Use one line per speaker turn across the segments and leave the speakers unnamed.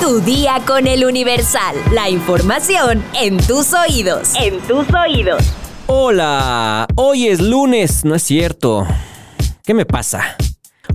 Tu día con el Universal. La información en tus oídos. En tus oídos.
Hola, hoy es lunes, no es cierto. ¿Qué me pasa?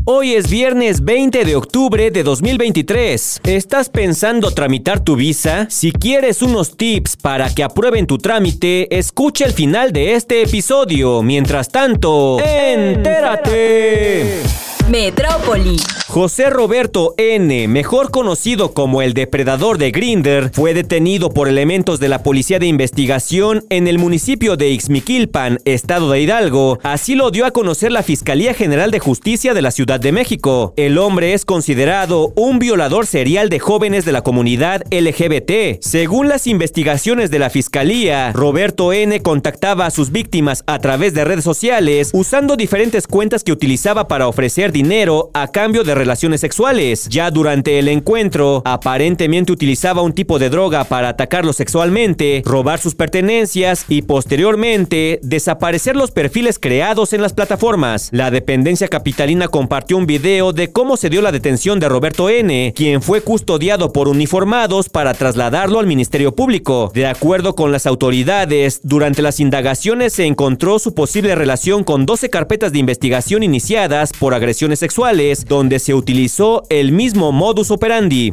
Hoy es viernes 20 de octubre de 2023. ¿Estás pensando tramitar tu visa? Si quieres unos tips para que aprueben tu trámite, escucha el final de este episodio. Mientras tanto, entérate.
Metrópoli.
José Roberto N., mejor conocido como el depredador de Grinder, fue detenido por elementos de la Policía de Investigación en el municipio de Ixmiquilpan, estado de Hidalgo. Así lo dio a conocer la Fiscalía General de Justicia de la Ciudad de México. El hombre es considerado un violador serial de jóvenes de la comunidad LGBT. Según las investigaciones de la Fiscalía, Roberto N. contactaba a sus víctimas a través de redes sociales usando diferentes cuentas que utilizaba para ofrecer dinero a cambio de relaciones sexuales. Ya durante el encuentro, aparentemente utilizaba un tipo de droga para atacarlo sexualmente, robar sus pertenencias y posteriormente desaparecer los perfiles creados en las plataformas. La dependencia capitalina compartió un video de cómo se dio la detención de Roberto N., quien fue custodiado por uniformados para trasladarlo al Ministerio Público. De acuerdo con las autoridades, durante las indagaciones se encontró su posible relación con 12 carpetas de investigación iniciadas por agresiones sexuales, donde se se utilizó el mismo modus operandi.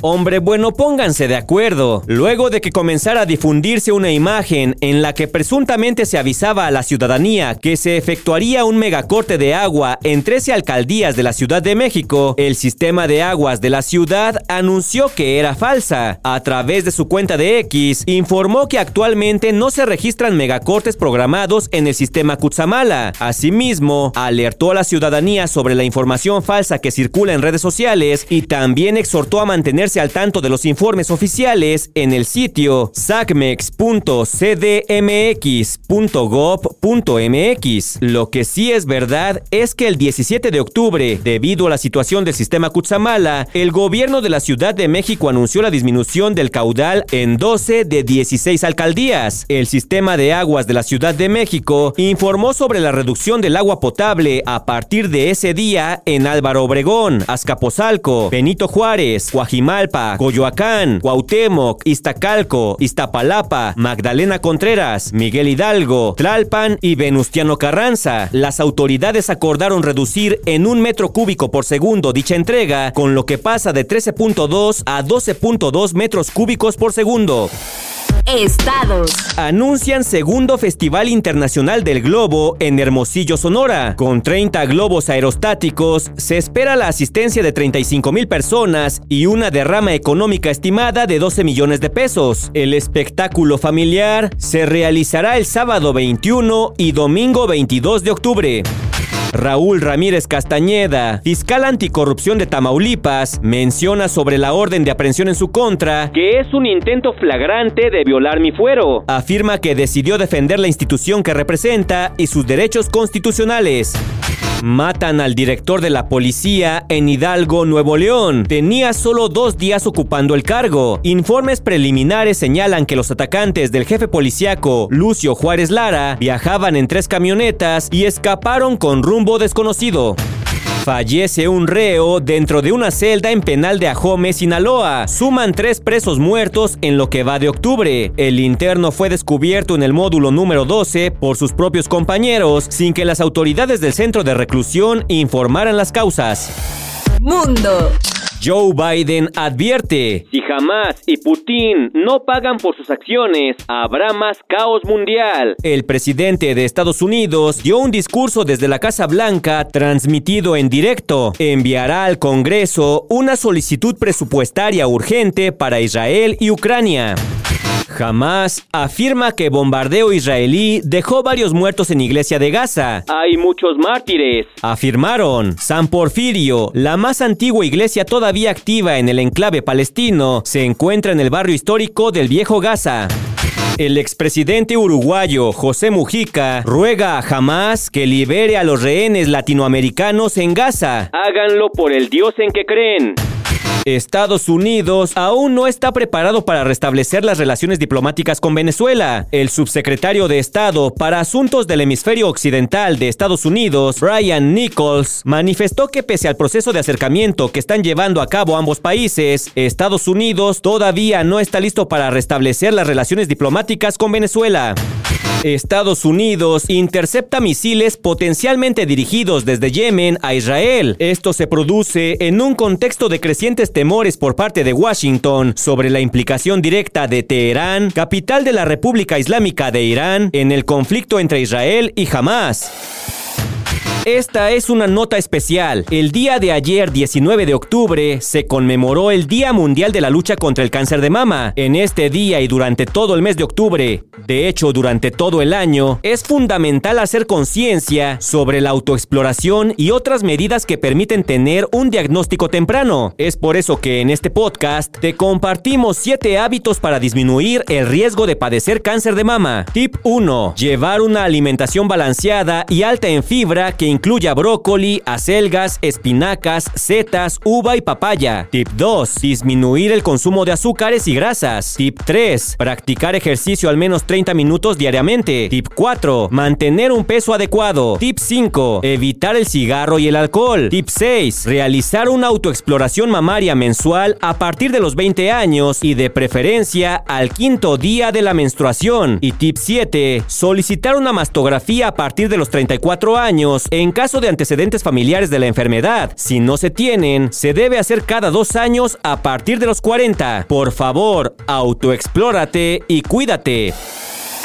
Hombre bueno, pónganse de acuerdo. Luego de que comenzara a difundirse una imagen en la que presuntamente se avisaba a la ciudadanía que se efectuaría un megacorte de agua en 13 alcaldías de la Ciudad de México, el sistema de aguas de la ciudad anunció que era falsa. A través de su cuenta de X, informó que actualmente no se registran megacortes programados en el sistema Kutsamala. Asimismo, alertó a la ciudadanía sobre la información falsa que circula en redes sociales y también exhortó a mantener al tanto de los informes oficiales en el sitio sacmex.cdmx.gov.mx. Lo que sí es verdad es que el 17 de octubre, debido a la situación del sistema Cutzamala, el gobierno de la Ciudad de México anunció la disminución del caudal en 12 de 16 alcaldías. El sistema de aguas de la Ciudad de México informó sobre la reducción del agua potable a partir de ese día en Álvaro Obregón, Azcapotzalco, Benito Juárez, Guajimal, Coyoacán, Cuauhtémoc, Iztacalco, Iztapalapa, Magdalena Contreras, Miguel Hidalgo, Tlalpan y Venustiano Carranza. Las autoridades acordaron reducir en un metro cúbico por segundo dicha entrega, con lo que pasa de 13.2 a 12.2 metros cúbicos por segundo.
Estados.
Anuncian segundo Festival Internacional del Globo en Hermosillo, Sonora. Con 30 globos aerostáticos, se espera la asistencia de 35 mil personas y una derrama económica estimada de 12 millones de pesos. El espectáculo familiar se realizará el sábado 21 y domingo 22 de octubre. Raúl Ramírez Castañeda, fiscal anticorrupción de Tamaulipas, menciona sobre la orden de aprehensión en su contra que es un intento flagrante de violar mi fuero. Afirma que decidió defender la institución que representa y sus derechos constitucionales. Matan al director de la policía en Hidalgo, Nuevo León. Tenía solo dos días ocupando el cargo. Informes preliminares señalan que los atacantes del jefe policíaco, Lucio Juárez Lara, viajaban en tres camionetas y escaparon con rumbo desconocido. Fallece un reo dentro de una celda en penal de Ajome, Sinaloa. Suman tres presos muertos en lo que va de octubre. El interno fue descubierto en el módulo número 12 por sus propios compañeros sin que las autoridades del centro de reclusión informaran las causas.
Mundo.
Joe Biden advierte, si Hamas y Putin no pagan por sus acciones, habrá más caos mundial. El presidente de Estados Unidos dio un discurso desde la Casa Blanca transmitido en directo. Enviará al Congreso una solicitud presupuestaria urgente para Israel y Ucrania. Jamás afirma que bombardeo israelí dejó varios muertos en Iglesia de Gaza. Hay muchos mártires. Afirmaron. San Porfirio, la más antigua iglesia todavía activa en el enclave palestino, se encuentra en el barrio histórico del Viejo Gaza. El expresidente uruguayo José Mujica ruega a Hamas que libere a los rehenes latinoamericanos en Gaza. Háganlo por el Dios en que creen. Estados Unidos aún no está preparado para restablecer las relaciones diplomáticas con Venezuela. El subsecretario de Estado para Asuntos del Hemisferio Occidental de Estados Unidos, Brian Nichols, manifestó que pese al proceso de acercamiento que están llevando a cabo ambos países, Estados Unidos todavía no está listo para restablecer las relaciones diplomáticas con Venezuela. Estados Unidos intercepta misiles potencialmente dirigidos desde Yemen a Israel. Esto se produce en un contexto de crecientes temores por parte de Washington sobre la implicación directa de Teherán, capital de la República Islámica de Irán, en el conflicto entre Israel y Hamas. Esta es una nota especial. El día de ayer, 19 de octubre, se conmemoró el Día Mundial de la Lucha contra el Cáncer de Mama. En este día y durante todo el mes de octubre, de hecho durante todo el año, es fundamental hacer conciencia sobre la autoexploración y otras medidas que permiten tener un diagnóstico temprano. Es por eso que en este podcast te compartimos 7 hábitos para disminuir el riesgo de padecer cáncer de mama. Tip 1. Llevar una alimentación balanceada y alta en fibra que incluya brócoli, acelgas, espinacas, setas, uva y papaya. Tip 2. Disminuir el consumo de azúcares y grasas. Tip 3. Practicar ejercicio al menos 30 minutos diariamente. Tip 4. Mantener un peso adecuado. Tip 5. Evitar el cigarro y el alcohol. Tip 6. Realizar una autoexploración mamaria mensual a partir de los 20 años y de preferencia al quinto día de la menstruación. Y tip 7. Solicitar una mastografía a partir de los 34 años en caso de antecedentes familiares de la enfermedad. Si no se tienen, se debe hacer cada dos años a partir de los 40. Por favor, autoexplórate y cuídate.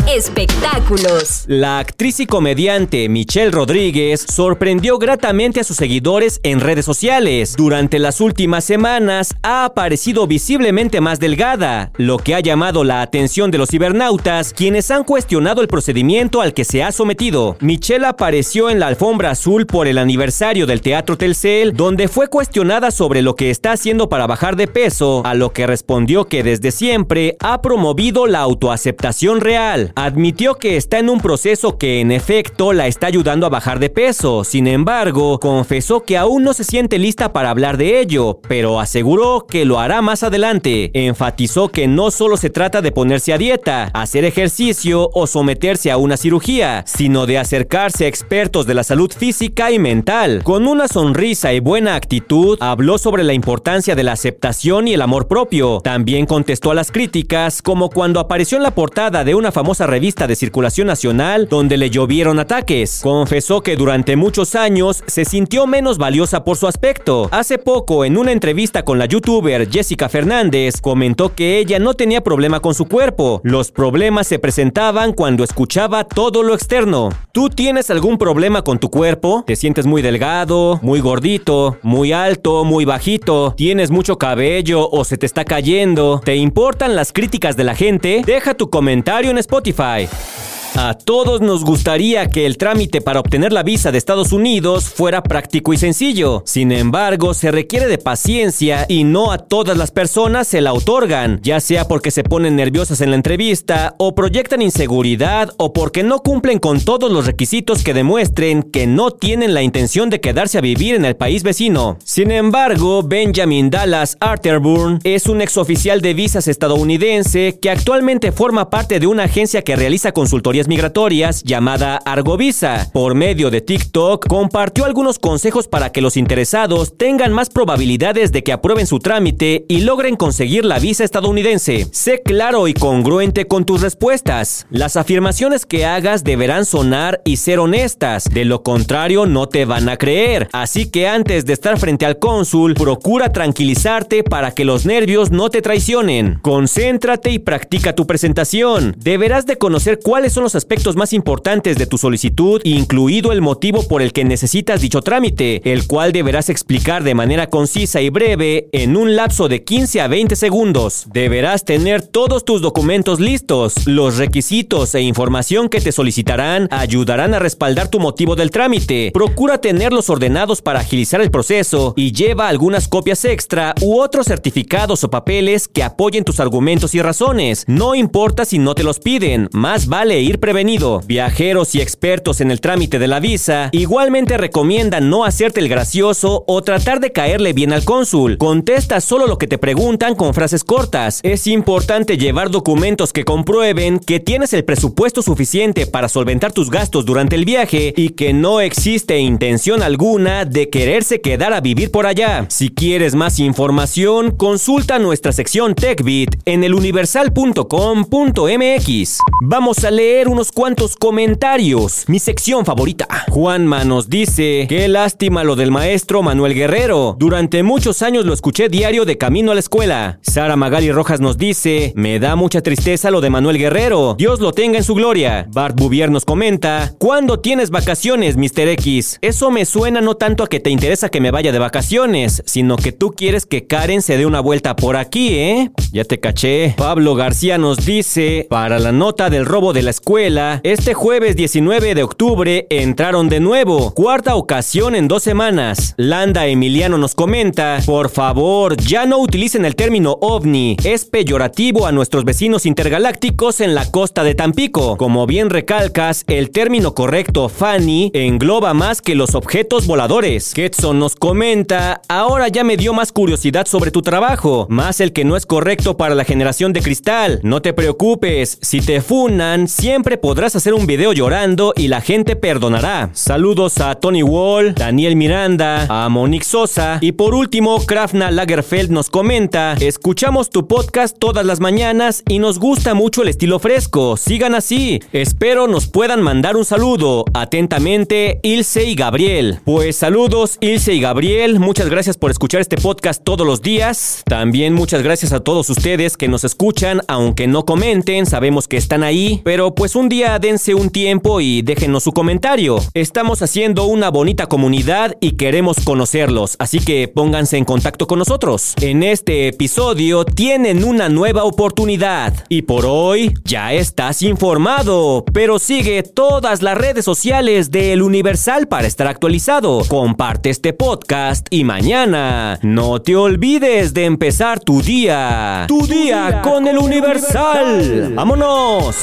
Espectáculos.
La actriz y comediante Michelle Rodríguez sorprendió gratamente a sus seguidores en redes sociales. Durante las últimas semanas ha aparecido visiblemente más delgada, lo que ha llamado la atención de los cibernautas, quienes han cuestionado el procedimiento al que se ha sometido. Michelle apareció en la alfombra azul por el aniversario del Teatro Telcel, donde fue cuestionada sobre lo que está haciendo para bajar de peso, a lo que respondió que desde siempre ha promovido la autoaceptación real admitió que está en un proceso que en efecto la está ayudando a bajar de peso. Sin embargo, confesó que aún no se siente lista para hablar de ello, pero aseguró que lo hará más adelante. Enfatizó que no solo se trata de ponerse a dieta, hacer ejercicio o someterse a una cirugía, sino de acercarse a expertos de la salud física y mental. Con una sonrisa y buena actitud, habló sobre la importancia de la aceptación y el amor propio. También contestó a las críticas, como cuando apareció en la portada de una famosa revista de circulación nacional donde le llovieron ataques. Confesó que durante muchos años se sintió menos valiosa por su aspecto. Hace poco, en una entrevista con la youtuber Jessica Fernández, comentó que ella no tenía problema con su cuerpo. Los problemas se presentaban cuando escuchaba todo lo externo. ¿Tú tienes algún problema con tu cuerpo? ¿Te sientes muy delgado, muy gordito, muy alto, muy bajito? ¿Tienes mucho cabello o se te está cayendo? ¿Te importan las críticas de la gente? Deja tu comentario en Spotify Spotify. A todos nos gustaría que el trámite para obtener la visa de Estados Unidos fuera práctico y sencillo. Sin embargo, se requiere de paciencia y no a todas las personas se la otorgan, ya sea porque se ponen nerviosas en la entrevista o proyectan inseguridad o porque no cumplen con todos los requisitos que demuestren que no tienen la intención de quedarse a vivir en el país vecino. Sin embargo, Benjamin Dallas Arterburn es un exoficial de visas estadounidense que actualmente forma parte de una agencia que realiza consultorías migratorias llamada Argovisa. Por medio de TikTok, compartió algunos consejos para que los interesados tengan más probabilidades de que aprueben su trámite y logren conseguir la visa estadounidense. Sé claro y congruente con tus respuestas. Las afirmaciones que hagas deberán sonar y ser honestas, de lo contrario no te van a creer. Así que antes de estar frente al cónsul, procura tranquilizarte para que los nervios no te traicionen. Concéntrate y practica tu presentación. Deberás de conocer cuáles son los aspectos más importantes de tu solicitud, incluido el motivo por el que necesitas dicho trámite, el cual deberás explicar de manera concisa y breve en un lapso de 15 a 20 segundos. Deberás tener todos tus documentos listos. Los requisitos e información que te solicitarán ayudarán a respaldar tu motivo del trámite. Procura tenerlos ordenados para agilizar el proceso y lleva algunas copias extra u otros certificados o papeles que apoyen tus argumentos y razones. No importa si no te los piden, más vale ir prevenido. Viajeros y expertos en el trámite de la visa igualmente recomiendan no hacerte el gracioso o tratar de caerle bien al cónsul. Contesta solo lo que te preguntan con frases cortas. Es importante llevar documentos que comprueben que tienes el presupuesto suficiente para solventar tus gastos durante el viaje y que no existe intención alguna de quererse quedar a vivir por allá. Si quieres más información, consulta nuestra sección TechBit en eluniversal.com.mx. Vamos a leer unos cuantos comentarios. Mi sección favorita. Juanma nos dice, qué lástima lo del maestro Manuel Guerrero. Durante muchos años lo escuché diario de camino a la escuela. Sara Magali Rojas nos dice, me da mucha tristeza lo de Manuel Guerrero. Dios lo tenga en su gloria. Bart Bouvier nos comenta, ¿cuándo tienes vacaciones, Mr. X? Eso me suena no tanto a que te interesa que me vaya de vacaciones, sino que tú quieres que Karen se dé una vuelta por aquí, ¿eh? Ya te caché. Pablo García nos dice, para la nota del robo de la escuela, este jueves 19 de octubre entraron de nuevo, cuarta ocasión en dos semanas. Landa Emiliano nos comenta, por favor, ya no utilicen el término ovni, es peyorativo a nuestros vecinos intergalácticos en la costa de Tampico. Como bien recalcas, el término correcto Fanny engloba más que los objetos voladores. Ketson nos comenta, ahora ya me dio más curiosidad sobre tu trabajo, más el que no es correcto para la generación de cristal. No te preocupes, si te funan, siempre podrás hacer un video llorando y la gente perdonará. Saludos a Tony Wall, Daniel Miranda, a Monique Sosa y por último, Krafna Lagerfeld nos comenta, escuchamos tu podcast todas las mañanas y nos gusta mucho el estilo fresco. Sigan así. Espero nos puedan mandar un saludo. Atentamente, Ilse y Gabriel. Pues saludos, Ilse y Gabriel. Muchas gracias por escuchar este podcast todos los días. También muchas gracias a todos ustedes que nos escuchan, aunque no comenten, sabemos que están ahí. Pero pues un día dense un tiempo y déjenos su comentario. Estamos haciendo una bonita comunidad y queremos conocerlos, así que pónganse en contacto con nosotros. En este episodio tienen una nueva oportunidad. Y por hoy ya estás informado, pero sigue todas las redes sociales de El Universal para estar actualizado. Comparte este podcast y mañana no te olvides de empezar tu día. Tu, día, con, El Universal. ¡Vámonos!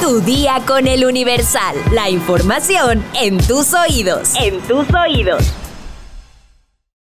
Tu con El Universal. La información en tus oídos. En tus oídos.